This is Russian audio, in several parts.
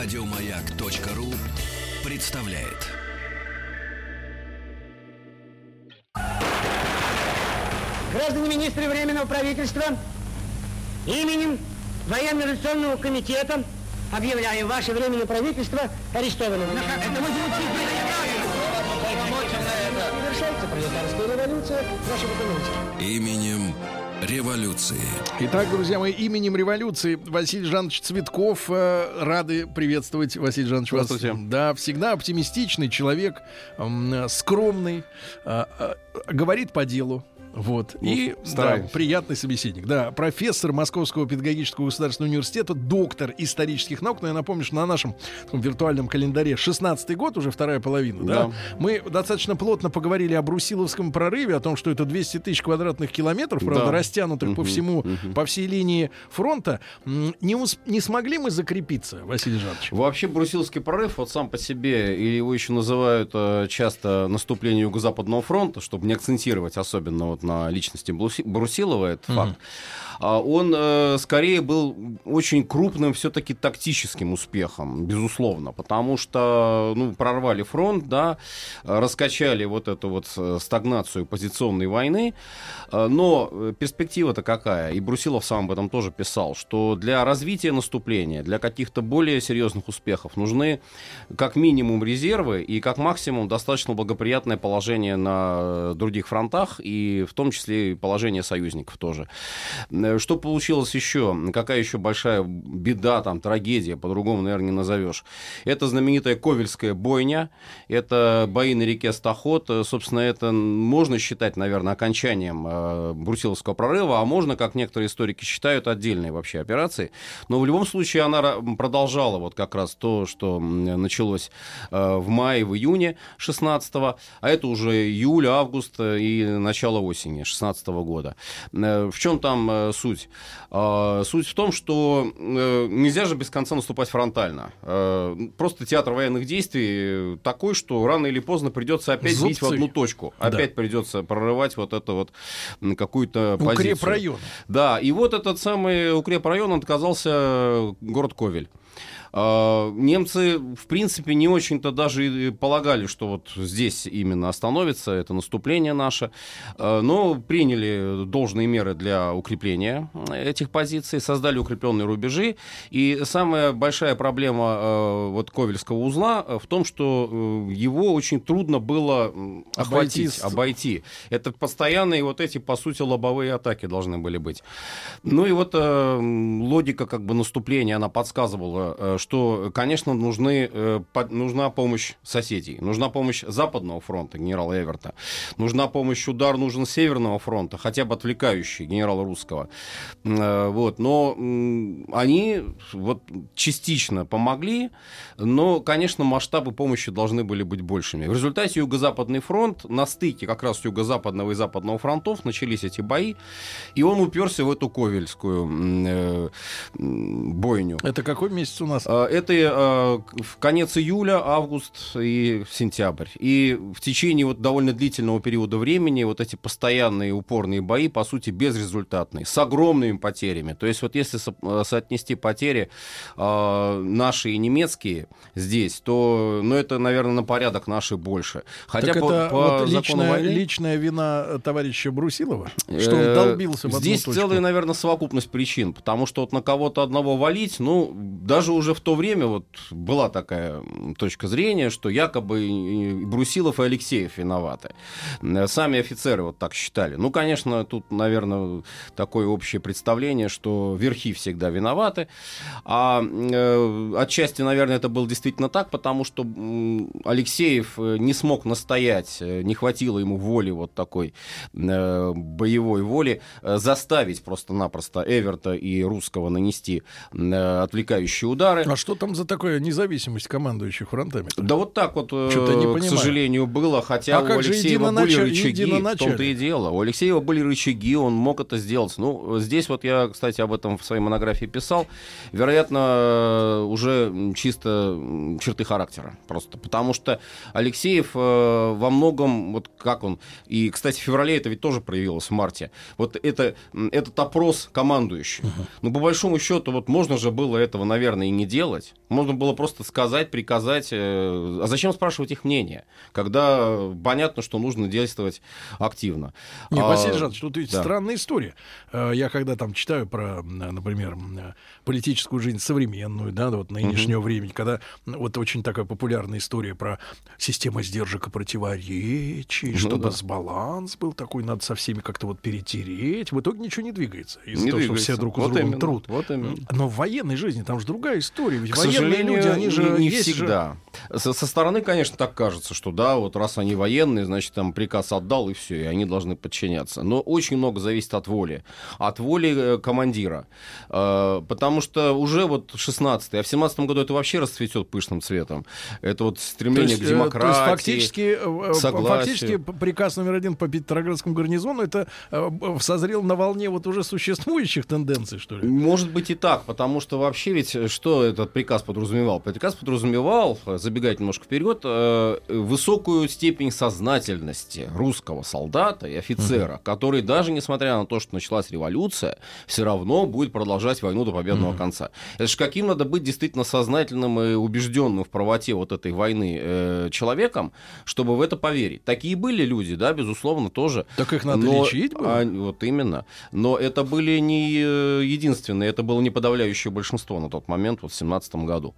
Радиомаяк.ру представляет. Граждане министры Временного правительства, именем Военно-революционного комитета объявляем ваше Временное правительство арестованным. Завершается пролетарская революция нашего экономики. Именем революции. Итак, друзья мои, именем революции Василий Жанович Цветков. э, рады приветствовать, Василий Жанович, вас. Здравствуйте. Да, всегда оптимистичный человек, м, скромный, э, э, говорит по делу. Вот. Ну, и да, приятный собеседник. Да, профессор Московского педагогического государственного университета, доктор исторических наук. Но я напомню, что на нашем таком виртуальном календаре 16-й год, уже вторая половина, да. Да. Мы достаточно плотно поговорили о Брусиловском прорыве, о том, что это 200 тысяч квадратных километров, правда, Да. растянутых по Мгм, всему, мгм. по всей линии фронта. Не, ус- не смогли мы закрепиться, Василий Жанович? Вообще Брусиловский прорыв вот сам по себе, или его еще называют э, часто наступление Юго-Западного фронта, чтобы не акцентировать особенно вот на личности Бруси- Брусилова, этот факт, а он э, скорее был очень крупным все-таки тактическим успехом, безусловно, потому что ну, прорвали фронт, да, раскачали вот эту вот э, стагнацию позиционной войны, Э, но перспектива-то какая? И Брусилов сам об этом тоже писал, что для развития наступления, для каких-то более серьезных успехов нужны как минимум резервы и как максимум достаточно благоприятное положение на других фронтах и в том числе положение союзников тоже. Э, Что получилось еще? Какая еще большая беда, там, трагедия, по-другому, наверное, не назовешь. Это знаменитая Ковельская бойня, это бои на реке Стахот. Э, Собственно, это можно считать, наверное, окончанием э, Брусиловского прорыва, а можно, как некоторые историки считают, отдельной вообще операцией. Но в любом случае она продолжала вот как раз то, что началось в мае, в июне 16 а это уже июль, август и начало осени 16 года. Э, В чем там суть? А, Суть в том, что э, нельзя же без конца наступать фронтально. Э, Просто театр военных действий такой, что рано или поздно придется опять бить в Зубцы. одну точку. Да. Опять придется прорывать вот это вот какую-то позицию. Укрепрайон. Да, и вот этот самый укрепрайон он оказался э, город Ковель. А, Немцы, в принципе, не очень-то даже и полагали, что вот здесь именно остановится это наступление наше, А, но приняли должные меры для укрепления этих позиций, создали укрепленные рубежи. И самая большая проблема э, вот Ковельского узла э, в том, что э, его очень трудно было Обойти охватить, с- обойти. Это постоянные вот эти, по сути, лобовые атаки должны были быть. Ну и вот э, логика как бы наступления, она подсказывала, э, что, конечно, нужны, э, нужна помощь соседей, нужна помощь Западного фронта генерала Эверта, нужна помощь, удар нужен Северного фронта, хотя бы отвлекающий генерала Русского. Э, Вот, но они вот частично помогли, но, конечно, масштабы помощи должны были быть большими. В результате Юго-Западный фронт на стыке как раз Юго-Западного и Западного фронтов начались эти бои, и он уперся в эту Ковельскую э, бойню. Это какой месяц у нас? А, Это э, в конец июля, август и сентябрь. И в течение вот довольно длительного периода времени вот эти постоянные упорные бои, по сути, безрезультатные, с огромными потерями. То есть вот если э, соотнести потери э, наши и немецкие здесь, то ну, это, наверное, на порядок наши больше. Хотя так по, это по вот личная, войны- личная вина товарища Брусилова, что он долбился в Здесь целая, наверное, совокупность причин, потому что вот на кого-то одного валить, ну, даже уже в то время вот была такая точка зрения, что якобы и- Брусилов и Алексеев виноваты. Э, Сами офицеры вот так считали. Ну, конечно, тут, наверное, такое общее представление, что верхи всегда виноваты, а э, отчасти, наверное, это было действительно так, потому что м, Алексеев э, не смог настоять, э, не хватило ему воли вот такой э, боевой воли э, заставить просто-напросто Эверта и Русского нанести э, отвлекающие удары. А что там за такая независимость командующих фронтами? Да вот так вот, э, к сожалению, было, хотя А у Алексеева были рычаги, в том-то и дело. У Алексеева были рычаги, он мог это сделать. Ну, здесь вот я, кстати, об этом в своей монографии писал. Вероятно, э, уже чисто черты характера просто. Потому что Алексеев э, во многом, вот как он, и, кстати, в феврале это ведь тоже проявилось в марте, вот это, этот опрос командующих. Ну, по большому счету, вот можно же было этого, наверное, и не делать, сделать. Можно было просто сказать, приказать. Э, а зачем спрашивать их мнение, когда понятно, что нужно действовать активно. Не, а, Василий Жанович, тут ведь да. странная история. Э, Я когда там читаю про, м, например, э, политическую жизнь современную, да, вот нынешнего времени, когда вот очень такая популярная история про систему сдержек и противоречий, Ну чтобы да. баланс был такой, надо со всеми как-то вот перетереть. В итоге ничего не двигается. Из-за Не того, что двигается. все друг с Вот другом именно, труд. вот именно. Но в военной жизни там же другая история. Ведь К военные сожалению, люди, они же не, не есть же- всегда. Со, со стороны, конечно, так кажется, что да, вот раз они военные, значит, там приказ отдал, и все, и они должны подчиняться. Но очень много зависит от воли. От воли э, командира. Э, потому что уже вот 16-й, а в 17 году это вообще расцветет пышным цветом. Это вот То стремление есть, к э, демократии. То есть фактически, э, э, согласию. фактически приказ номер один по Петроградскому гарнизону это э, созрел на волне вот уже существующих тенденций, что ли? Может быть и так, потому что вообще ведь э, что этот приказ подразумевал? Приказ подразумевал, э, забегать немножко вперед, э, высокую степень сознательности русского солдата и офицера, угу. который даже несмотря на то, что началась революция, все равно будет продолжать войну до победного угу. конца. Это же каким надо быть действительно сознательным и убежденным в правоте вот этой войны э, человеком, чтобы в это поверить. Такие были люди, да, безусловно, тоже. Так их надо Но, лечить было? А, вот именно. Но это были не э, единственные, это было не подавляющее большинство на тот момент, вот 17 2017 году.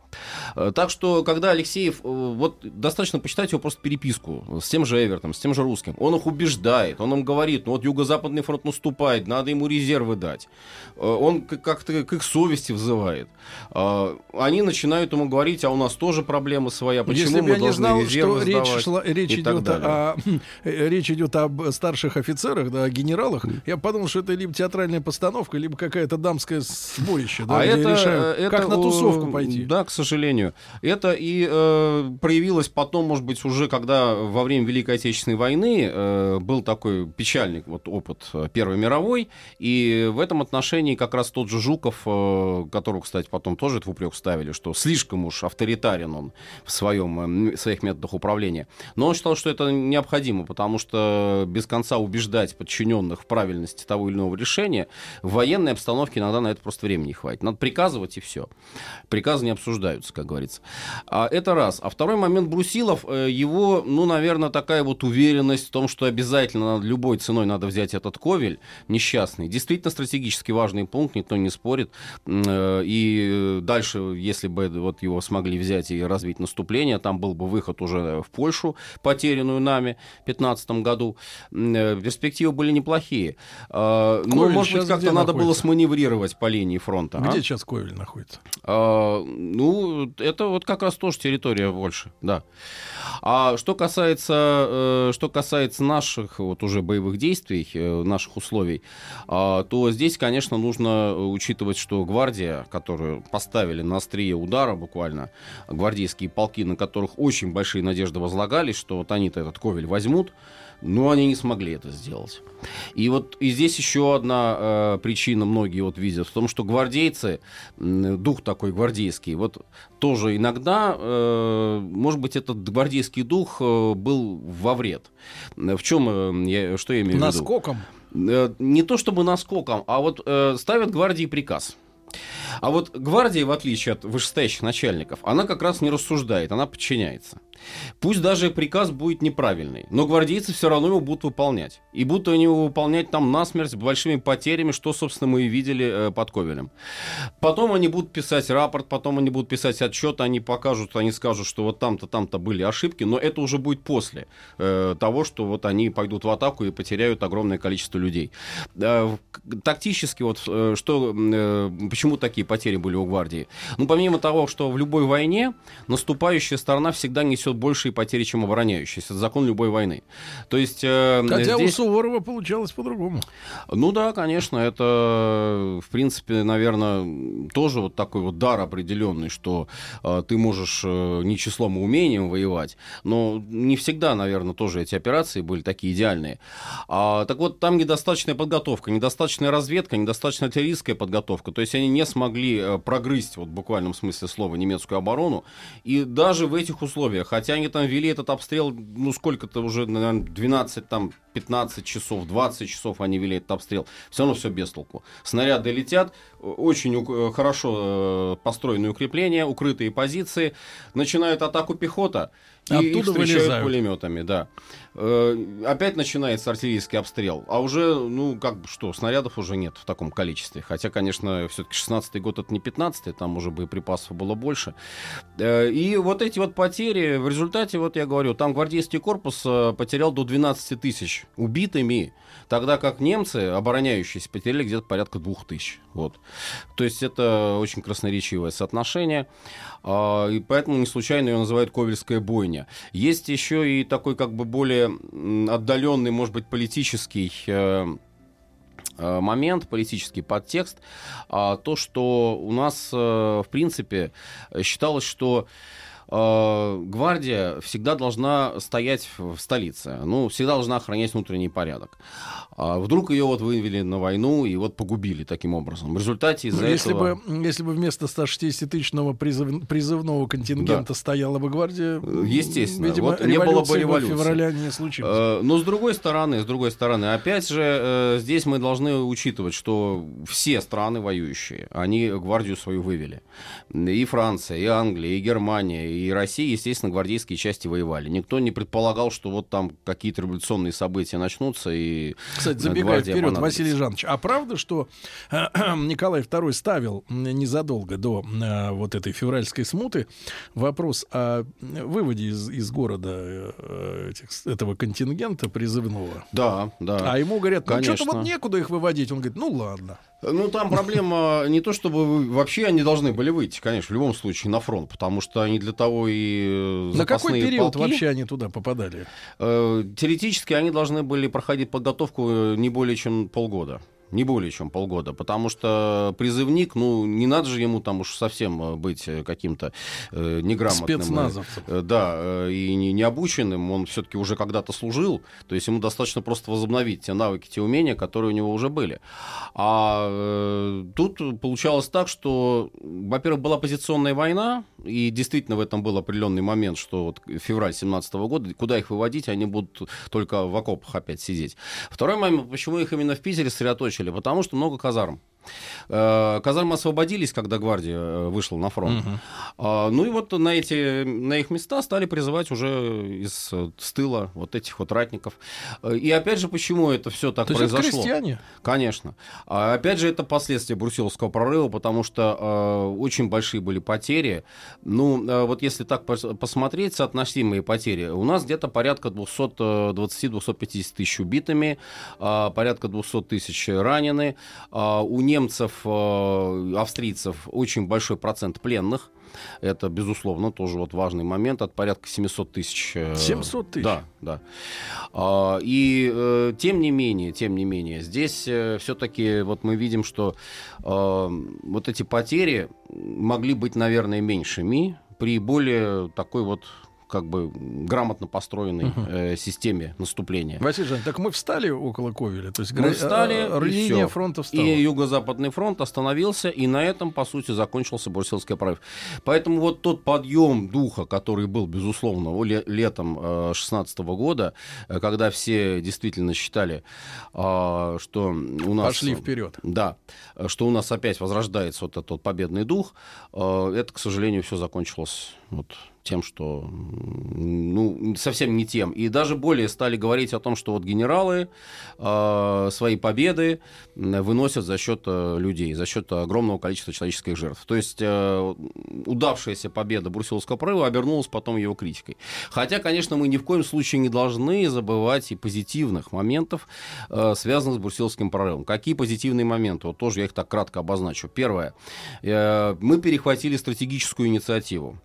Э, так что, когда Алексеев, э, вот достаточно почитать его просто переписку с тем же Эвертом, с тем же русским, он их убеждает, он им говорит, ну вот Юго-Западный фронт наступает, надо ему резервы дать. Э, он как-то к их совести взывает. Они начинают ему говорить, а у нас тоже проблема своя, почему Если бы мы я должны не знал, резервы что речь, шла, речь, идет о, речь идет об старших офицерах, да, о генералах, я подумал, что это либо театральная постановка, либо какая-то дамская сборище, да, а это, решают, это как на тусовке э, пойти. Да, к сожалению. Это и э, проявилось потом, может быть, уже когда во время Великой Отечественной войны э, был такой печальный вот опыт э, Первой мировой, и в этом отношении как раз тот же Жуков, э, которого, кстати, потом тоже это в упрек ставили, что слишком уж авторитарен он в, своем, э, в своих методах управления. Но он считал, что это необходимо, потому что без конца убеждать подчиненных в правильности того или иного решения в военной обстановке иногда на это просто времени не хватит. Надо приказывать и все. Приказы не обсуждаются, как говорится. А, это раз. А второй момент Брусилов, э, его, ну, наверное, такая вот уверенность в том, что обязательно надо, любой ценой надо взять этот ковель несчастный. Действительно стратегически важный пункт, никто не спорит. Э, И дальше, если бы вот его смогли взять и развить наступление, там был бы выход уже в Польшу, потерянную нами в 2015 году. Э, Перспективы были неплохие. А, Но, Ковель может быть, как-то надо было находится? сманеврировать по линии фронта. а? Где сейчас Ковель находится? А, ну, это вот как раз тоже территория больше, да. А что касается, э, что касается наших вот уже боевых действий, э, наших условий, а, то здесь, конечно, нужно учитывать, что гвардия, которую поставили на острие удара буквально, гвардейские полки, на которых очень большие надежды возлагались, что вот они-то этот ковель возьмут, но они не смогли это сделать. И вот и здесь еще одна э, причина многие вот видят в том, что гвардейцы, м, дух такой гвардейский, вот тоже иногда, э, может быть, этот гвардейский дух э, был во вред. Э, В чем э, я, что я имею в виду? Наскоком? Э, не то чтобы наскоком, а вот э, ставят гвардии приказ. А вот гвардия, в отличие от вышестоящих начальников, она как раз не рассуждает, она подчиняется. Пусть даже приказ будет неправильный, но гвардейцы все равно его будут выполнять. И будут они его выполнять там насмерть с большими потерями, что, собственно, мы и видели э, под Ковелем. Потом они будут писать рапорт, потом они будут писать отчет, они покажут, они скажут, что вот там-то, там-то были ошибки, но это уже будет после э, того, что вот они пойдут в атаку и потеряют огромное количество людей. Э, тактически вот э, что, э, почему такие потери были у гвардии? Ну, помимо того, что в любой войне наступающая сторона всегда несет большие потери, чем обороняющаяся. Это закон любой войны. То есть э, Хотя здесь... у Суворова получалось по-другому. Ну да, конечно, это, в принципе, наверное, тоже вот такой вот дар определенный, что э, ты можешь э, не числом и умением воевать, но не всегда, наверное, тоже эти операции были такие идеальные. А, так вот, там недостаточная подготовка, недостаточная разведка, недостаточная артиллерийская подготовка, то есть они не смогли э, прогрызть, вот в буквальном смысле слова, немецкую оборону, и даже в этих условиях хотя они там вели этот обстрел, ну сколько-то уже, наверное, 12 там 15 часов, 20 часов они вели этот обстрел. Все равно все без толку. Снаряды летят, очень у- хорошо э, построенные укрепления, укрытые позиции. Начинают атаку пехота. И Оттуда их встречают вылезают. пулеметами, да. Э, опять начинается артиллерийский обстрел. А уже, ну, как бы что, снарядов уже нет в таком количестве. Хотя, конечно, все-таки 16-й год это не 15-й, там уже боеприпасов было больше. Э, и вот эти вот потери, в результате, вот я говорю, там гвардейский корпус э, потерял до 12 тысяч убитыми, тогда как немцы, обороняющиеся, потеряли где-то порядка 2 тысяч. Вот. То есть это очень красноречивое соотношение. А, И поэтому не случайно ее называют Ковельская бойня. Есть еще и такой как бы более отдаленный, может быть, политический э, э, момент, политический подтекст, а, то, что у нас, э, в принципе, считалось, что гвардия всегда должна стоять в столице, ну, всегда должна охранять внутренний порядок. А вдруг ее вот вывели на войну и вот погубили таким образом. В результате из-за Ну, если, этого... бы, если бы вместо 160-тысячного призыв- призывного контингента стояла бы гвардия, Э, Естественно. видимо, Вот не было бы революции февраля не случилось. Э, Но с другой стороны, с другой стороны, опять же, э, здесь мы должны учитывать, что все страны воюющие, они гвардию свою вывели. И Франция, и Англия, и Германия, и Россия, естественно, гвардейские части воевали. Никто не предполагал, что вот там какие-то революционные события начнутся и Кстати, э, забегая вперед, понадобится. Василий Жанович, а правда, что э, Николай II ставил м, незадолго до э, вот этой февральской смуты вопрос о выводе из, из города э, этих, этого контингента призывного? Да, да. А ему говорят, ну что-то вот некуда их выводить. Он говорит, ну ладно. Ну, там проблема не то, чтобы вообще они должны были выйти, конечно, в любом случае на фронт, потому что они для того и э, На какой период полки. вообще они туда попадали? Э, Теоретически они должны были проходить подготовку э, не более чем полгода. Не более чем полгода, потому что призывник, ну, не надо же ему там уж совсем э, быть э, каким-то э, неграмотным. Спецназовцем. Э, Да, э, и не, необученным, он все-таки уже когда-то служил, то есть ему достаточно просто возобновить те навыки, те умения, которые у него уже были. А э, тут получалось так, что, во-первых, была позиционная война, и действительно в этом был определенный момент, что вот февраль 17 года, куда их выводить, они будут только в окопах опять сидеть. Второй момент, почему их именно в Питере сосредоточили, потому что много казарм. Э, Казармы освободились, когда гвардия э, вышла на фронт. А, Ну и вот на, эти, на их места стали призывать уже из э, с тыла вот этих вот ратников. Э, И опять же, почему это все так То есть это произошло? крестьяне? Конечно. А опять же, это последствия Брусиловского прорыва, потому что э, очень большие были потери. Ну, э, вот если так пос- посмотреть, соотносимые потери, у нас где-то порядка 220-250 тысяч убитыми, э, порядка 200 тысяч ранены. А у немцев, э, австрийцев очень большой процент пленных. Это, безусловно, тоже вот важный момент. От порядка 700 тысяч. э, 700 тысяч? Да, да. А, И э, тем не менее, тем не менее, здесь все-таки вот мы видим, что э, вот эти потери могли быть, наверное, меньшими при более такой вот как бы грамотно построенной э, системе наступления. Василий Жанович, так мы встали около Ковеля? То есть Мы гра- встали, э, и линия фронта встала? И Юго-Западный фронт остановился, и на этом, по сути, закончился Брусиловский прорыв. Поэтому вот тот подъем духа, который был, безусловно, летом 2016 года, э, когда все действительно считали, а, что у нас... Пошли вперед. Да, э, что у нас опять возрождается вот этот победный дух, э, это, к сожалению, все закончилось вот тем, что ну, совсем не тем. И даже более стали говорить о том, что вот генералы э, свои победы выносят за счет э, людей, за счет огромного количества человеческих жертв. То есть э, удавшаяся победа Брусиловского прорыва обернулась потом его критикой. Хотя, конечно, мы ни в коем случае не должны забывать и позитивных моментов, э, связанных с Брусиловским прорывом. Какие позитивные моменты? Вот тоже я их так кратко обозначу. Первое. Э, мы перехватили стратегическую инициативу.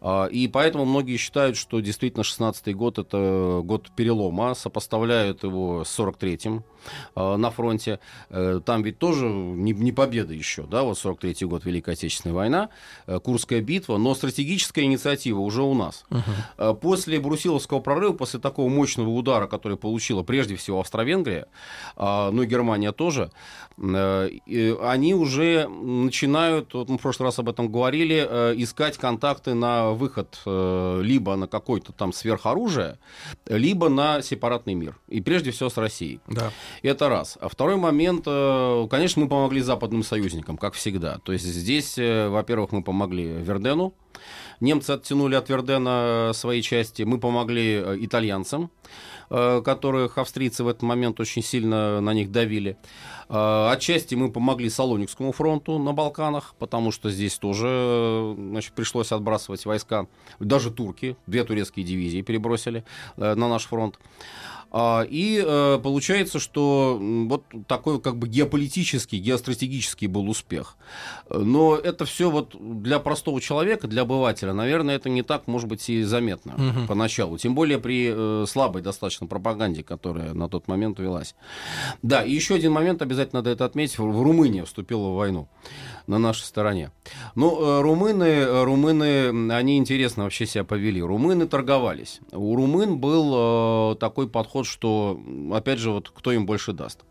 А, И поэтому многие считают, что действительно 16 год это год перелома, сопоставляют его с 43-м. Э, на фронте. Э, там ведь тоже не, не победа еще, да, вот 43-й год, Великая Отечественная война, э, Курская битва, но стратегическая инициатива уже у нас. Uh-huh. После Брусиловского прорыва, после такого мощного удара, который получила прежде всего Австро-Венгрия, ну и Германия тоже, они уже начинают, вот мы в прошлый раз об этом говорили, искать контакты на выход либо на какой-то там сверхоружие, либо на сепаратный мир. И прежде всего с Россией. Да. Это раз. А второй момент, э, конечно, мы помогли западным союзникам, как всегда. То есть здесь, э, во-первых, мы помогли Вердену, Немцы оттянули от Вердена свои части. Мы помогли э, итальянцам, которых австрийцы в этот момент очень сильно на них давили. Отчасти мы помогли Салоникскому фронту на Балканах, потому что здесь тоже значит, пришлось отбрасывать войска. Даже турки, две турецкие дивизии перебросили на наш фронт. А, и э, получается, что вот такой как бы геополитический, геостратегический был успех. Но это все вот для простого человека, для обывателя, наверное, это не так, может быть, и заметно угу. поначалу. Тем более при э, слабой достаточно пропаганде, которая на тот момент велась. Да, и еще один момент обязательно надо это отметить. В Румыния вступила в войну на нашей стороне. Ну, э, румыны, румыны, они интересно вообще себя повели. Румыны торговались. У румын был такой подход что, опять же, вот кто им больше даст.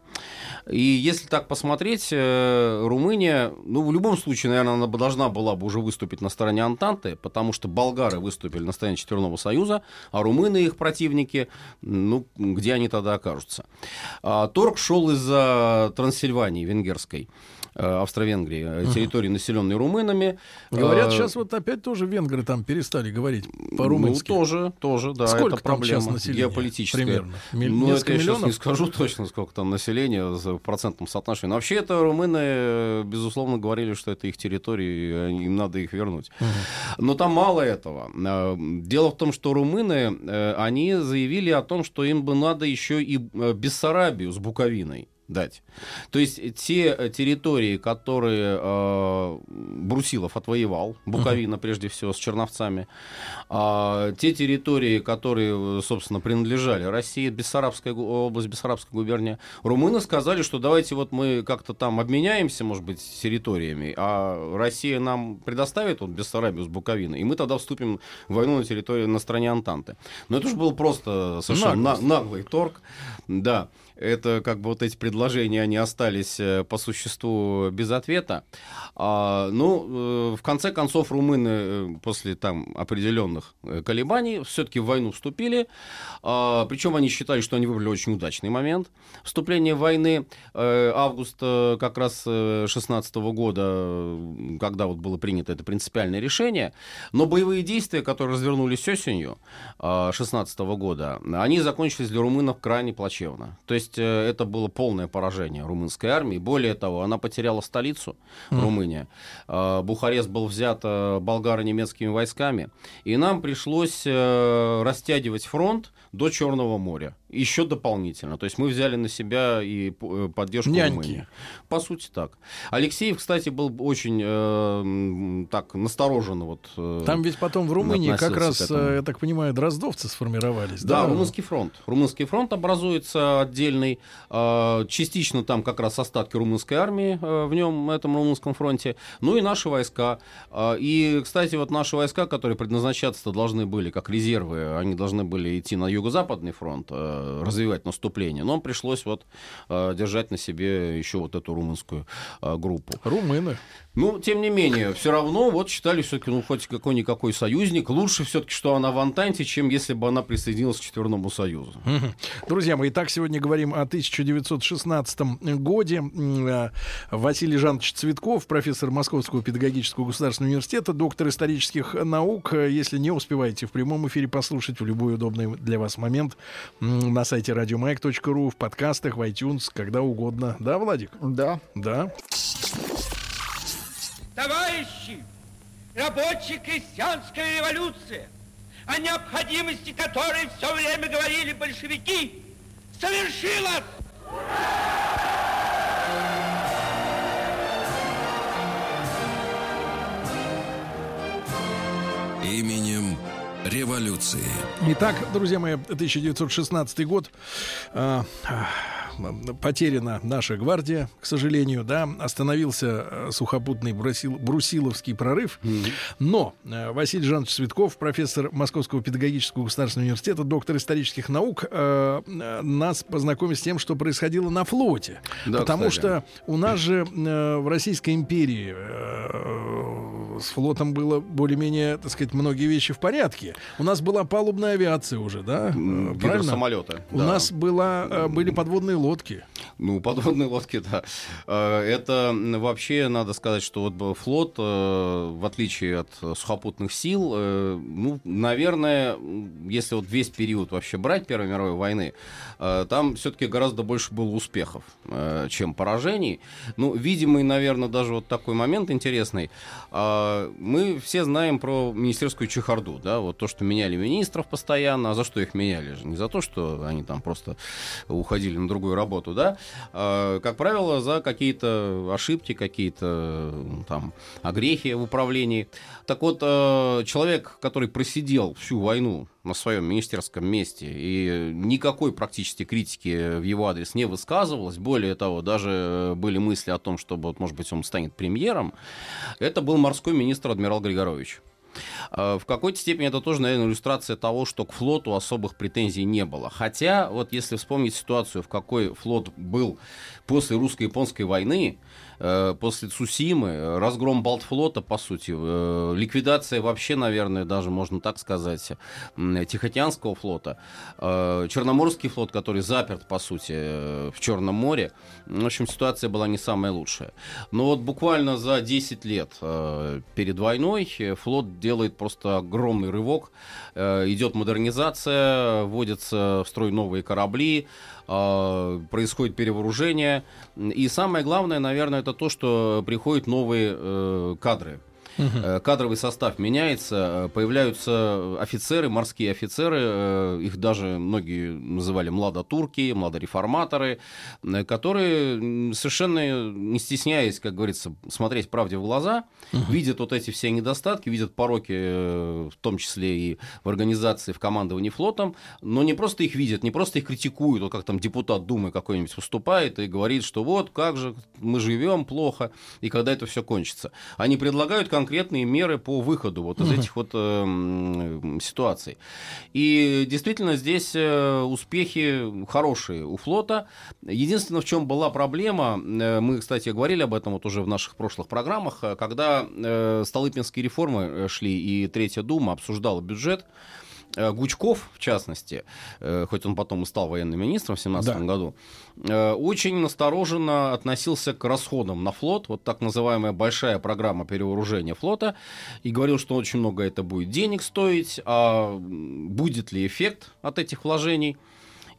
И если так посмотреть, э, Румыния, ну, в любом случае, наверное, она должна была бы уже выступить на стороне Антанты, потому что болгары выступили на стороне Четверного Союза, а румыны, их противники, ну, где они тогда окажутся. А, торг шел из-за Трансильвании венгерской. Э, Австро-Венгрии, uh-huh. территории, населенной румынами. Говорят, сейчас вот опять тоже венгры там перестали говорить по-румынски. Ну, тоже, тоже, да, сколько это проблема сейчас населения, геополитическая. Примерно? ну, это я миллионов? сейчас не скажу точно, сколько там населения в процентном соотношении. Но вообще это румыны, безусловно, говорили, что это их территории, и им надо их вернуть. Uh-huh. Но там мало этого. Э, дело в том, что румыны, они заявили о том, что им бы надо еще и Бессарабию с Буковиной дать. То есть те э, территории, которые э, Брусилов отвоевал, Буковина uh-huh. прежде всего с черновцами, э, те территории, которые, собственно, принадлежали России, Бессарабская область, Бессарабская губерния, румыны сказали, что давайте вот мы как-то там обменяемся, может быть, территориями, а Россия нам предоставит вот Бессарабию с Буковиной, и мы тогда вступим в войну на территории, на стране Антанты. Но это же был просто совершенно наглый, наглый торг, да это как бы вот эти предложения, они остались э, по существу без ответа. А, ну, э, в конце концов, румыны э, после там определенных колебаний все-таки в войну вступили. А, причем они считали, что они выбрали очень удачный момент вступления в войны. Август как раз 16 года, когда вот было принято это принципиальное решение. Но боевые действия, которые развернулись осенью 16 года, они закончились для румынов крайне плачевно. То есть есть э, это было полное поражение румынской армии. Более того, она потеряла столицу, mm. Румыния. А, Бухарест был взят э, болгаро-немецкими войсками. И нам пришлось э, растягивать фронт до Черного моря. Еще дополнительно. То есть мы взяли на себя и поддержку Няньки. Румынии. По сути так. Алексеев, кстати, был очень э, так настороженно. Вот, э, Там ведь потом в Румынии как раз, я так понимаю, дроздовцы сформировались. Да, да, Румынский фронт. Румынский фронт образуется отдельный. А, частично там как раз остатки румынской армии э, в нем, этом румынском фронте. Ну и наши войска. А, и, кстати, вот наши войска, которые предназначаться должны были как резервы, они должны были идти на юго-западный фронт, э, развивать наступление. Но пришлось вот э, держать на себе еще вот эту румынскую группу. Румыны. Ну, тем не менее, все равно вот считали все-таки, ну, хоть какой-никакой союзник. Лучше все-таки, что она в Антанте, чем если бы она присоединилась к Четверному Союзу. Друзья, мы и так сегодня говорим о 1916 годе. Э, Василий Жанович Цветков, профессор Московского педагогического государственного университета, доктор исторических наук. Если не успеваете в прямом эфире послушать в любой удобный для вас момент на сайте радиомаяк.ру, в подкастах, в iTunes, когда угодно. Да, Владик? Да. Да. Товарищи, рабочая крестьянская революция, о необходимости которой все время говорили большевики, совершилась! Именем революции. Итак, друзья мои, 1916 год. Потеряна наша гвардия, к сожалению, да, остановился э, сухопутный брусил, брусиловский прорыв, mm-hmm. но э, Василий Жанович Цветков, профессор Московского педагогического государственного университета, доктор исторических наук, э, э, нас познакомит с тем, что происходило на флоте, да, потому кстати. что у нас же э, в Российской империи э, с флотом было более-менее, так сказать, многие вещи в порядке. У нас была палубная авиация уже, да? Правильно? самолеты. У да. нас была, были подводные лодки. Ну, подводные лодки, да. Это вообще надо сказать, что вот флот, в отличие от сухопутных сил, ну, наверное, если вот весь период вообще брать Первой мировой войны, там все-таки гораздо больше было успехов, чем поражений. Ну, видимый, наверное, даже вот такой момент интересный. Мы все знаем про министерскую чехарду, да, вот то, что меняли министров постоянно, а за что их меняли же? Не за то, что они там просто уходили на другую работу, да, как правило, за какие-то ошибки, какие-то там огрехи в управлении. Так вот, а, человек, который просидел всю войну на своем министерском месте, и никакой практически критики в его адрес не высказывалось. Более того, даже были мысли о том, чтобы, вот, может быть, он станет премьером. Это был морской министр адмирал Григорович. А, в какой-то степени это тоже, наверное, иллюстрация того, что к флоту особых претензий не было. Хотя, вот если вспомнить ситуацию, в какой флот был после русско-японской войны, Э, после Цусимы, разгром Балтфлота, по сути, э, ликвидация вообще, наверное, даже можно так сказать, Тихоокеанского флота, э, Черноморский флот, который заперт, по сути, в Черном море. В общем, ситуация была не самая лучшая. Но вот буквально за 10 лет перед войной флот делает просто огромный рывок, идет модернизация, вводятся в строй новые корабли, происходит перевооружение. И самое главное, наверное, это то, что приходят новые э, кадры. Угу. Кадровый состав меняется, э, появляются офицеры, морские офицеры, э, их даже многие называли младотурки, младореформаторы, которые совершенно не стесняясь, как говорится, смотреть правде в глаза, угу. видят вот эти все недостатки, видят пороки, в том числе и в организации, в командовании флотом, но не просто их видят, не просто их критикуют, вот как там депутат Думы какой-нибудь выступает и говорит, что вот как же мы живем плохо, и когда это все кончится. Они предлагают конкретно конкретные меры по выходу вот из этих вот э, ситуаций. И действительно здесь э, успехи хорошие у флота. Единственное, в чем была проблема, э, мы, кстати, говорили об этом вот уже в наших прошлых программах, э, когда э, Столыпинские реформы шли и Третья Дума обсуждала бюджет, Гучков, в частности, э, хоть он потом и стал военным министром в 2017 да. году, э, очень настороженно относился к расходам на флот, вот так называемая большая программа перевооружения флота, и говорил, что очень много это будет денег стоить, а будет ли эффект от этих вложений –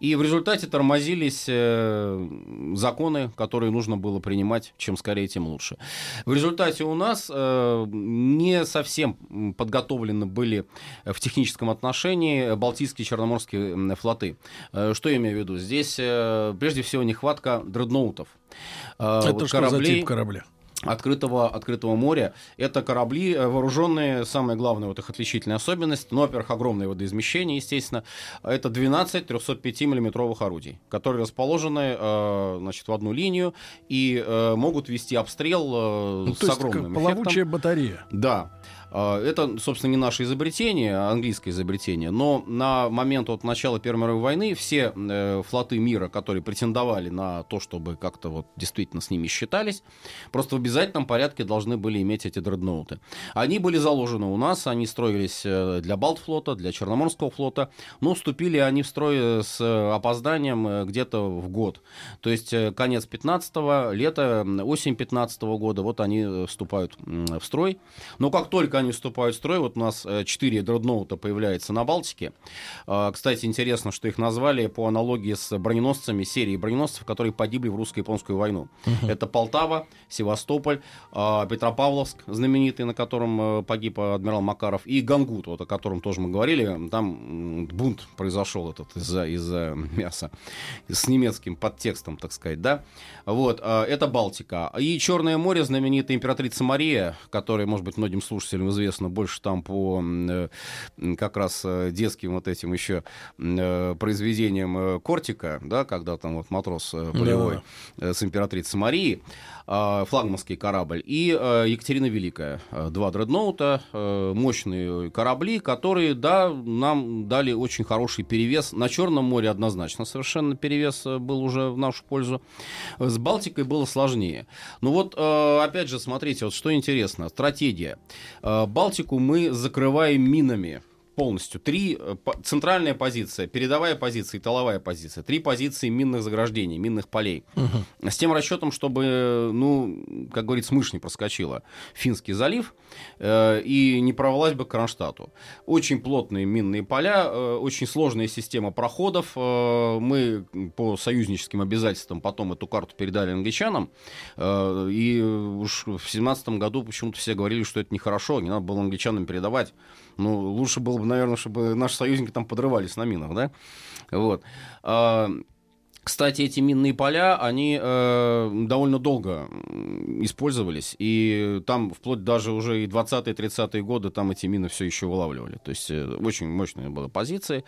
и в результате тормозились э, законы, которые нужно было принимать, чем скорее, тем лучше. В результате у нас э, не совсем подготовлены были в техническом отношении Балтийские и Черноморские флоты. Э, что я имею в виду? Здесь прежде всего нехватка дредноутов. Это вот что кораблей... за тип корабля? Открытого, открытого моря. Это корабли э, вооруженные, самая главная вот их отличительная особенность, но, во-первых, огромное водоизмещение, естественно, это 12 305 миллиметровых орудий, которые расположены э, значит, в одну линию и э, могут вести обстрел ну, с огромным эффектом. Плавучая батарея. Да. А, это, собственно, не наше изобретение, а английское изобретение. Но на момент вот начала Первой мировой войны все э, флоты мира, которые претендовали на то, чтобы как-то вот действительно с ними считались, просто в обязательном порядке должны были иметь эти дредноуты. Они были заложены у нас, они строились э, для Балтфлота, для Черноморского флота, но вступили они в строй с опозданием э, где-то в год. То есть конец 15-го, лето, осень 15 -го года, вот они вступают в строй. Но как только они вступают в строй, вот у нас 4 э, дредноута появляется на Балтике. А, кстати, интересно, что их назвали по аналогии с броненосцами серии броненосцев, которые погибли в русско-японскую войну. Угу. Это Полтава, Севастополь, а, Петропавловск, знаменитый, на котором э, погиб адмирал Макаров, и Гангут, вот о котором тоже мы говорили. Там бунт произошел этот из-за из мяса с немецким подтекстом, так сказать, да. Вот, а, это Балтика. И Черное море, знаменитая императрица Мария, которая, может быть, многим слушателям общем известно, больше там по э, как раз э, детским вот этим еще э, произведениям Кортика, да, когда там вот матрос полевой э, с императрицей Марии, э, флагманский корабль, и Екатерина Великая. Два дредноута, мощные корабли, которые, да, нам дали очень хороший перевес. На Черном море однозначно совершенно перевес был уже в нашу пользу. С Балтикой было сложнее. Ну вот, опять же, смотрите, вот что интересно. Стратегия. Балтику мы закрываем минами полностью. Три э, центральная позиция, передовая позиция и тыловая позиция. Три позиции минных заграждений, минных полей. С тем расчетом, чтобы, ну, как говорится, мышь не проскочила. Финский залив э, и не провалась бы к Кронштадту. Очень плотные минные поля, э, очень сложная система проходов. Э, мы по союзническим обязательствам потом эту карту передали англичанам. Э, и уж в семнадцатом году почему-то все говорили, что это нехорошо, не надо было англичанам передавать. Ну, лучше было бы, наверное, чтобы наши союзники там подрывались на минах, да? Вот. Кстати, эти минные поля, они э, довольно долго использовались, и там вплоть даже уже и 20-е, 30-е годы там эти мины все еще вылавливали. То есть э, очень мощные были позиции.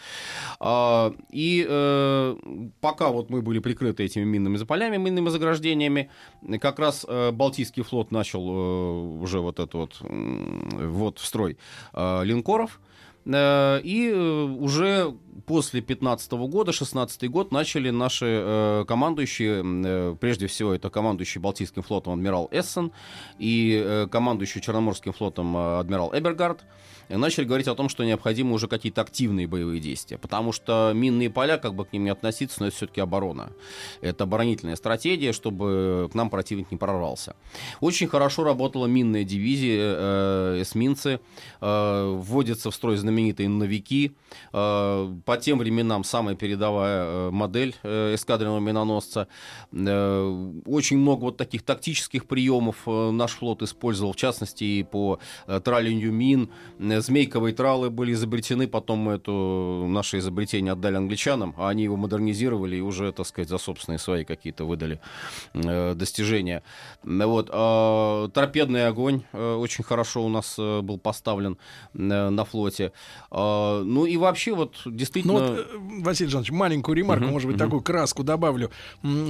А, и э, пока вот мы были прикрыты этими минными заполями, минными заграждениями, как раз э, Балтийский флот начал э, уже вот это вот, м, вот в строй э, линкоров, Э, И э, уже после 15 года, 16 год, начали наши э, командующие, э, прежде всего это командующий Балтийским флотом адмирал Эссен и э, командующий Черноморским флотом э, адмирал Эбергард, э, начали говорить о том, что необходимы уже какие-то активные боевые действия, потому что минные поля, как бы к ним не относиться, но это все-таки оборона. Это оборонительная стратегия, чтобы к нам противник не прорвался. Очень хорошо работала минная дивизия, э, эсминцы, э, вводятся в строй знаменитые новики. Э, по тем временам самая передовая э, модель э, эскадренного миноносца. Э, очень много вот таких тактических приемов э, наш флот использовал, в частности, и по э, мин. Э, Змейковые тралы были изобретены, потом мы это наше изобретение отдали англичанам, а они его модернизировали и уже, так сказать, за собственные свои какие-то выдали э, достижения. Э, Вот. а, торпедный огонь э, очень хорошо у нас э, был поставлен э, на флоте. А, ну и вообще вот действительно... Ну вот, э, Василий Жанович, маленькую ремарку, Мгм, может быть, мгм. такую краску добавлю.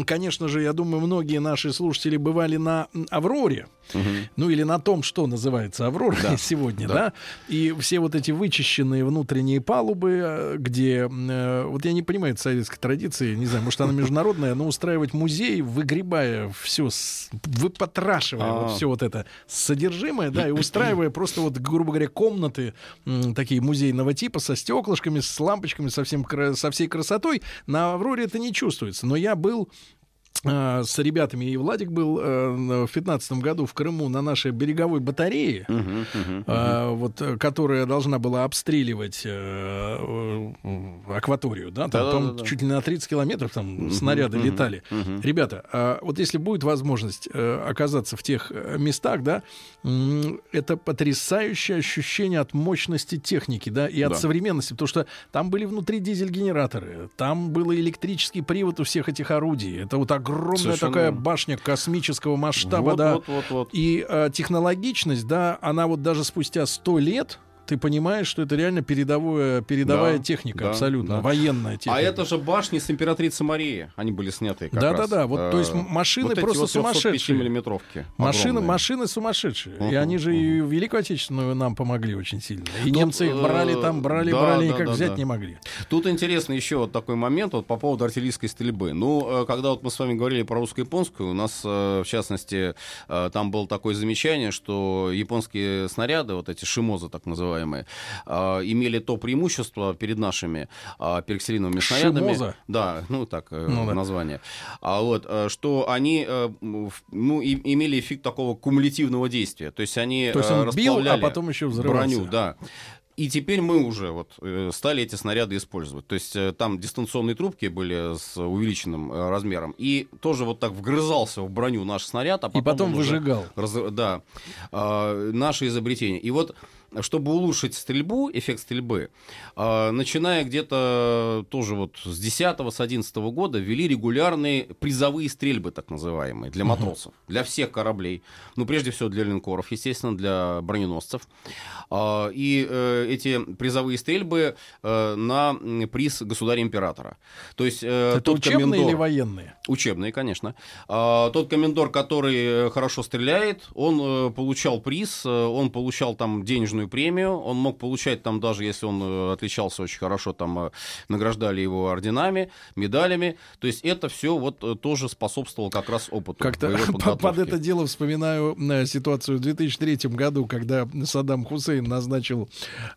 Конечно же, я думаю, многие наши слушатели бывали на «Авроре», Мгм. ну или на том, что называется «Аврора» Да, сегодня, да. да. И все вот эти вычищенные внутренние палубы, э, где, э, вот я не понимаю этой советской традиции, не знаю, может, она международная, но устраивать музей, выгребая все, выпотрашивая А. вот все вот это содержимое, да, и устраивая просто вот, грубо говоря, комнаты такие музейного типа со стеклышками, с лампочками, со, всем, со всей красотой. На «Авроре» это не чувствуется. Но я был с ребятами, и Владик был э, в 15 году в Крыму на нашей береговой батарее, Мгм, мгм, э, вот, э, которая должна была обстреливать э, э, акваторию, да, там, по-моему, чуть ли на 30 километров там снаряды летали. Ребята, а вот если будет возможность э, оказаться в тех э, местах, да, это потрясающее ощущение от мощности техники, да, и от Да. современности, потому что там были внутри дизель-генераторы, там был электрический привод у всех этих орудий. Это вот огромная Совершенно такая башня космического масштаба, Вот, да. вот, вот, вот. И э, технологичность, да, она вот даже спустя сто лет ты понимаешь, что это реально передовая, передовая Да, техника, да, абсолютно, да. военная техника. А это же башни с императрицы Марии. Они были сняты как Да, раз. да, да. Вот, то есть Э, машины вот просто вот 305 сумасшедшие. миллиметровки. Машины, машины сумасшедшие. И Мгм, они же и в Великую Отечественную нам помогли очень сильно. И немцы их брали там, брали, да, брали, да, никак да, взять да. не могли. Тут интересно еще вот такой момент вот по поводу артиллерийской стрельбы. Ну, э, когда вот мы с вами говорили про русско-японскую, у нас, э, в частности, э, там было такое замечание, что японские снаряды, вот эти шимозы так называемые, э, имели то преимущество перед нашими э, перекселиновыми снарядами. Шимоза? Да, ну так э, Ну да. название. А вот, э, что они, э, ну, и- имели эффект такого кумулятивного действия. То есть они То есть э, он бил, а потом еще взрывался. броню, да. И теперь мы уже вот э, стали эти снаряды использовать. То есть э, там дистанционные трубки были с увеличенным э, размером. И тоже вот так вгрызался в броню наш снаряд, а И потом он уже выжигал. раз- да, а, наше изобретение. И вот чтобы улучшить стрельбу, эффект стрельбы, э, начиная где-то тоже вот с 10 с 11 года ввели регулярные призовые стрельбы, так называемые, для матросов, для всех кораблей. Ну, прежде всего для линкоров, естественно, для броненосцев. Э, и э, эти призовые стрельбы э, на приз государя-императора. То есть э, Это тот учебные комендор... или военные? Учебные, конечно. А, тот комендор, который э, хорошо стреляет, он э, получал приз, э, он получал там денежную премию, он мог получать там даже, если он э, отличался очень хорошо, там э, награждали его орденами, медалями. То есть это все вот э, тоже способствовало как раз опыту. Как-то под это дело вспоминаю э, ситуацию в 2003 году, когда Саддам Хусейн назначил,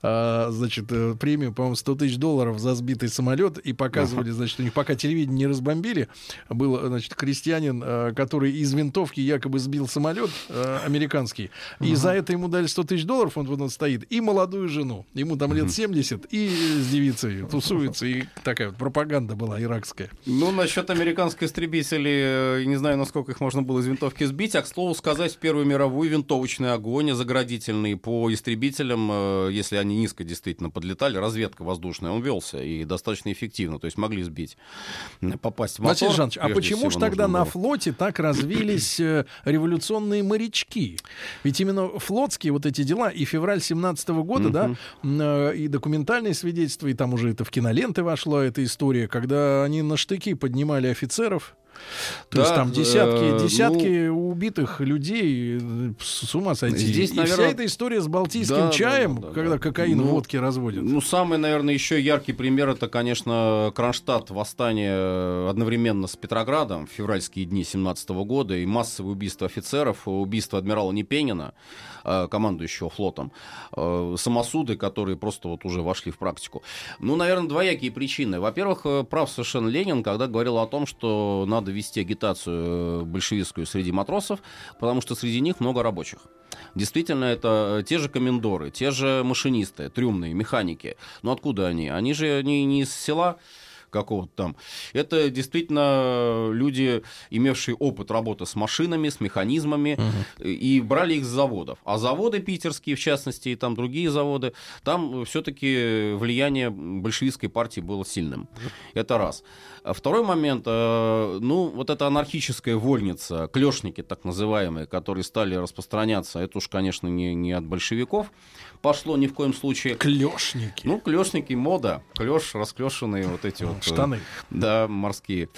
а, значит, э, премию, по-моему, 100 тысяч долларов за сбитый самолет, и показывали, значит, у них пока телевидение не разбомбили, был, значит, крестьянин, э, который из винтовки якобы сбил самолет э, американский, и за это ему дали 100 тысяч долларов, он вот он стоит, и молодую жену, ему там лет 70, и с девицей тусуется, и такая вот пропаганда была иракская. Ну, насчет американских истребителей, э, не знаю, насколько их можно было из винтовки сбить, а, к слову сказать, в Первую мировую винтовочный огонь заградительный по истребителям, если они низко действительно подлетали, разведка воздушная, он велся и достаточно эффективно, то есть могли сбить, попасть в мотор. Василий Жанович, а почему же тогда на флоте так развились э, революционные морячки? Ведь именно флотские вот эти дела, и февраль 17 года, да, м, э, и документальные свидетельства, и там уже это в киноленты вошло, эта история, когда они на штыки поднимали офицеров, то Да, есть там десятки, э, десятки убитых людей, э, с ума сойти. Здесь, и наверное, вся эта история с балтийским да, чаем, да, да, когда да. кокаин в Ну, водке разводят. Ну, самый, наверное, еще яркий пример это, конечно, Кронштадт, восстание э, одновременно с Петроградом в февральские дни 17 года и массовое убийство офицеров, убийство адмирала Непенина, э, командующего флотом, самосуды, которые просто вот уже вошли в практику. Ну, наверное, двоякие причины. Во-первых, прав совершенно Ленин, когда говорил о том, что надо вести агитацию э, большевистскую среди матросов, потому что среди них много рабочих. Действительно, это э, те же комендоры, те же машинисты, трюмные, механики. Но откуда они? Они же не, не из села какого-то там. Это действительно люди, имевшие опыт работы с машинами, с механизмами, и брали их с заводов. А заводы питерские, в частности, и там другие заводы, там все-таки влияние большевистской партии было сильным. Это раз. Второй момент, э, ну, вот эта анархическая вольница, клешники так называемые, которые стали распространяться, это уж, конечно, не, не от большевиков пошло ни в коем случае. Клешники. Ну, клешники, мода, клеш, расклешенные вот эти вот... Штаны. Да, морские.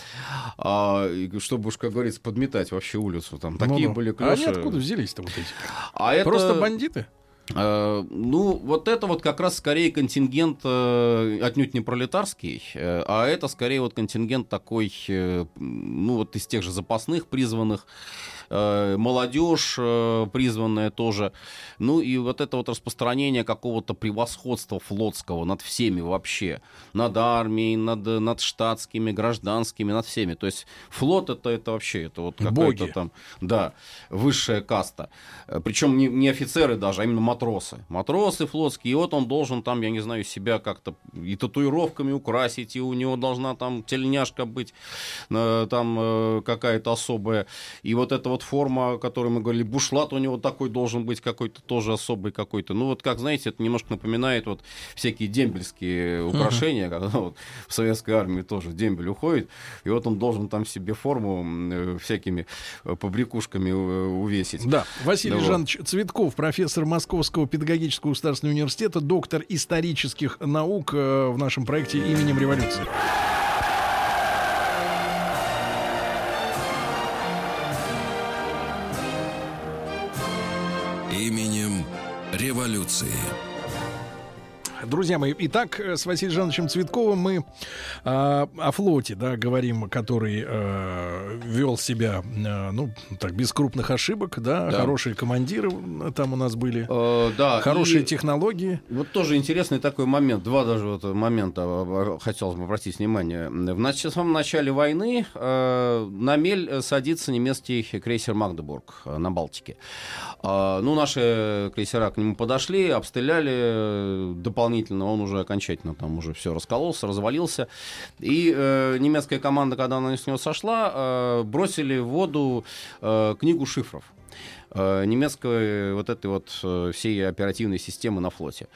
А, чтобы уж, как говорится, подметать вообще улицу. Там такие Ну-ну. были А клеши. они откуда взялись-то вот эти? А это, Просто бандиты? э, ну, вот это вот как раз скорее контингент э, отнюдь не пролетарский, э, а это скорее вот контингент такой, э, ну, вот из тех же запасных призванных, молодежь э, призванная тоже. Ну и вот это вот распространение какого-то превосходства флотского над всеми вообще. Над армией, над, над штатскими, гражданскими, над всеми. То есть флот это, это вообще, это вот Боги. там, да, высшая каста. Причем не, не офицеры даже, а именно матросы. Матросы флотские. И вот он должен там, я не знаю, себя как-то и татуировками украсить, и у него должна там тельняшка быть, э, там э, какая-то особая. И вот эта вот форма, о которой мы говорили, бушлат у него такой должен быть какой-то тоже особый какой-то. Ну вот как, знаете, это немножко напоминает вот всякие дембельские украшения, когда вот в советской армии тоже дембель уходит, и вот он должен там себе форму э, всякими э, побрякушками э, увесить. Да, Василий Да вот. Жанович Цветков, профессор Московского педагогического государственного университета, доктор исторических наук в нашем проекте именем революции. Революции. Друзья мои, итак, э, с Василием Жановичем Цветковым мы э, о флоте, да, говорим, который э, вел себя, э, ну, так, без крупных ошибок, да, Да. хорошие командиры э, там у нас были, Э, да, хорошие и технологии. Вот тоже интересный такой момент, два даже вот момента э, хотелось бы обратить внимание. В в самом начале войны э, на мель э, садится немецкий крейсер Магдебург э, на Балтике. А, ну, наши крейсера к нему подошли, обстреляли э, дополнительно, он уже окончательно там уже все раскололся, развалился. И э, немецкая команда, когда она с него сошла, э, бросили в воду э, книгу шифров. э, немецкой вот этой вот э, всей оперативной системы на флоте.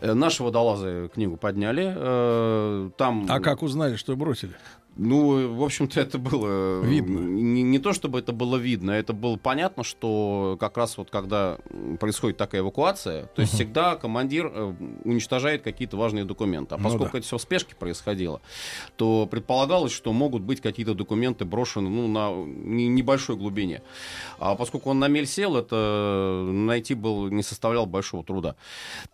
Э, наши водолазы книгу подняли. Там... А как узнали, что бросили? Ну, в общем-то, это было... Видно. Не, не то, чтобы это было видно, это было понятно, что как раз вот когда происходит такая эвакуация, то есть всегда командир э, уничтожает какие-то важные документы. А Ну поскольку да. это все в спешке происходило, то предполагалось, что могут быть какие-то документы брошены ну, на не- небольшой глубине. А поскольку он на мель сел, это найти был, не составляло большого труда.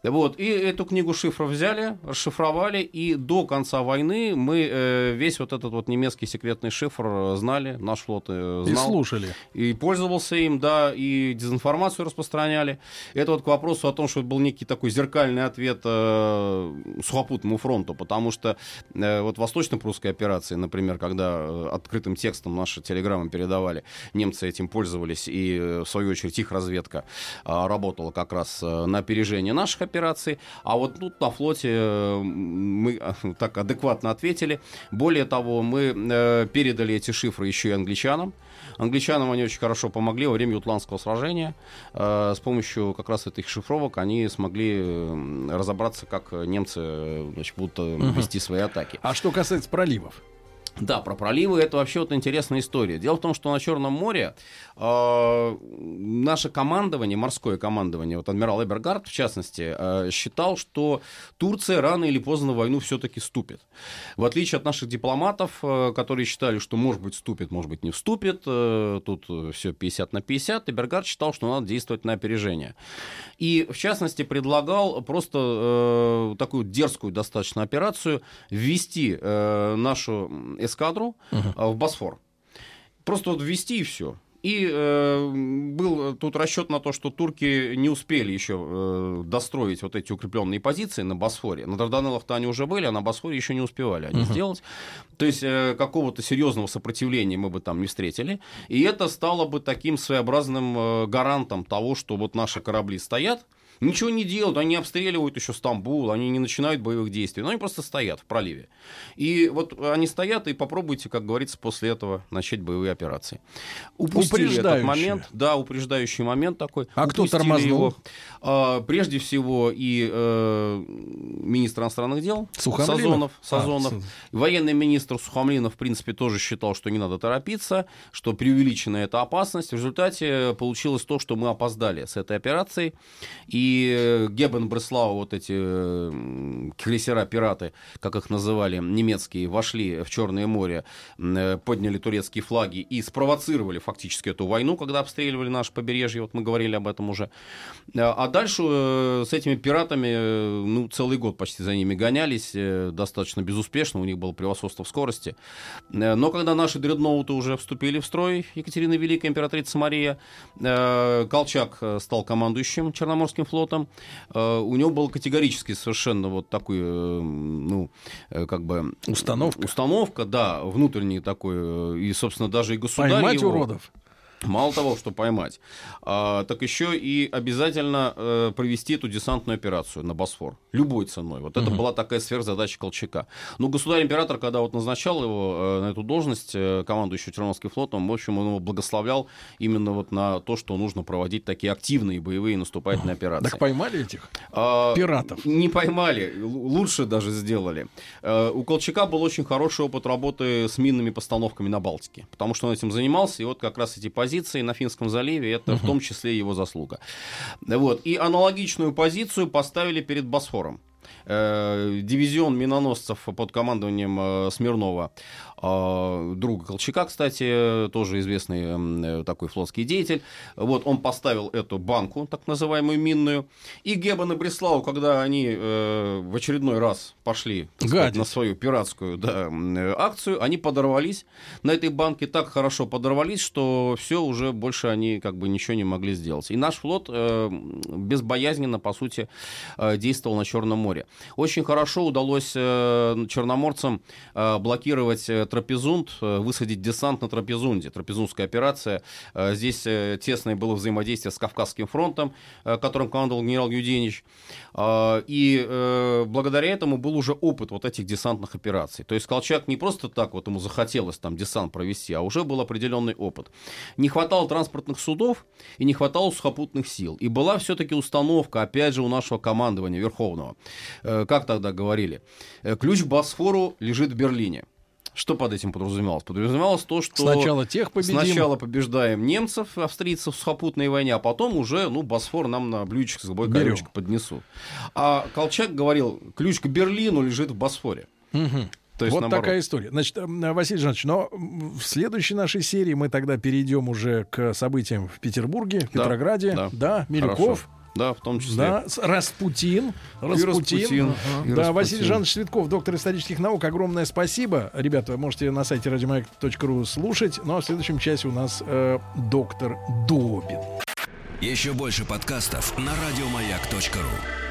Вот. И эту книгу шифров взяли, расшифровали, и до конца войны мы э, весь вот этот вот немецкий секретный шифр э, знали, наш флот э, И знал. слушали. И пользовался им, да, и дезинформацию распространяли. Это вот к вопросу о том, что это был некий такой зеркальный ответ э, сухопутному фронту, потому что э, вот восточно-прусской операции, например, когда э, открытым текстом наши телеграммы передавали, немцы этим пользовались, и, э, в свою очередь, их разведка э, работала как раз э, на опережение наших операций, а вот тут на флоте э, мы э, так адекватно ответили. Более того, мы э, передали эти шифры еще и англичанам. Англичанам они очень хорошо помогли во время Ютландского сражения. Э, с помощью как раз этих шифровок они смогли разобраться, как немцы э, значит, будут э, вести свои атаки. А что касается проливов? Да, про проливы это вообще вот интересная история. Дело в том, что на Черном море э, наше командование, морское командование, вот адмирал Эбергард в частности, э, считал, что Турция рано или поздно в войну все-таки вступит. В отличие от наших дипломатов, э, которые считали, что может быть вступит, может быть не вступит, э, тут все 50 на 50, Эбергард считал, что надо действовать на опережение. И в частности предлагал просто э, такую дерзкую достаточно операцию ввести э, нашу эскадру э, в Босфор. Просто вот ввести и все. И э, был тут расчет на то, что турки не успели еще э, достроить вот эти укрепленные позиции на Босфоре. На Дарданеллах-то они уже были, а на Босфоре еще не успевали они сделать. То есть э, какого-то серьезного сопротивления мы бы там не встретили. И это стало бы таким своеобразным э, гарантом того, что вот наши корабли стоят, Ничего не делают, они обстреливают еще Стамбул, они не начинают боевых действий, но они просто стоят в проливе. И вот они стоят, и попробуйте, как говорится, после этого начать боевые операции. Упустили этот момент, да, упреждающий момент такой. А кто тормознул? его. А, прежде всего и э, министр иностранных дел? Сазонов, А, Сазонов. Сазонов. Военный министр Сухомлинов, в принципе, тоже считал, что не надо торопиться, что преувеличена эта опасность. В результате получилось то, что мы опоздали с этой операцией. И Гебен, Бреслау, вот эти крейсера-пираты, как их называли, немецкие, вошли в Черное море, э, подняли турецкие флаги и спровоцировали фактически эту войну, когда обстреливали наше побережье. Вот мы говорили об этом уже. Э, А дальше э, с этими пиратами, ну, целый год почти за ними гонялись, достаточно безуспешно, у них было превосходство в скорости. Но когда наши дредноуты уже вступили в строй, Екатерина Великая, императрица Мария, Колчак стал командующим Черноморским флотом, э, у него был категорически совершенно вот такой, э, ну, э, как бы... Установка. Установка, да, внутренний такой, и, собственно, даже и государь Поймать его- уродов. Мало того, что поймать, а, так еще и обязательно э, провести эту десантную операцию на Босфор. Любой ценой. Вот это была такая сверхзадача Колчака. Ну, государь-император, когда вот назначал его э, на эту должность, э, командующего Черноморским флотом, в общем, он его благословлял именно вот на то, что нужно проводить такие активные боевые наступательные операции. Так поймали этих А, пиратов. Не поймали, лучше даже сделали. Э, У Колчака был очень хороший опыт работы с минными постановками на Балтике, потому что он этим занимался, и вот как раз эти позиции на Финском заливе, это в том числе его заслуга. Вот. И аналогичную позицию поставили перед Босфором. Э, Дивизион миноносцев под командованием э, Смирнова, друга Колчака, кстати, тоже известный э, такой флотский деятель. Вот он поставил эту банку, так называемую минную. И Геббен и Бреслау, когда они э, в очередной раз пошли сказать, на свою пиратскую да, э, акцию, они подорвались на этой банке, так хорошо подорвались, что все уже больше они как бы ничего не могли сделать. И наш флот безбоязненно, по сути, действовал на Черном море. Очень хорошо удалось черноморцам блокировать трапезунд, э, высадить десант на трапезунде. Трапезундская операция. Э, здесь э, тесное было взаимодействие с Кавказским фронтом, которым командовал генерал Юденич. И благодаря этому был уже опыт вот этих десантных операций. То есть Колчак не просто так вот ему захотелось там десант провести, а уже был определенный опыт. Не хватало транспортных судов и не хватало сухопутных сил. И была все-таки установка, опять же, у нашего командования Верховного. Как тогда говорили? Ключ к Босфору лежит в Берлине. Что под этим подразумевалось? Подразумевалось то, что Сначала тех победим. сначала побеждаем немцев, австрийцев в сухопутной войне, а потом уже, ну, Босфор нам на блюдечко с голубой Берем. корочкой поднесут. А Колчак говорил, ключ к Берлину лежит в Босфоре. Мгм. То есть вот наоборот. такая история. Значит, Василий Жанович, но в следующей нашей серии мы тогда перейдем уже к событиям в Петербурге, в Да, Петрограде. да. Да, Милюков. Хорошо. Да, в том числе. Да, Распутин. Распутин. Распутин, Ага. и Да, Распутин. Василий Жанович Цветков, доктор исторических наук. Огромное спасибо. Ребята, можете на сайте радиомаяк.ру слушать. Ну а в следующем часе у нас э, доктор Добин. Еще больше подкастов на радиомаяк.ру.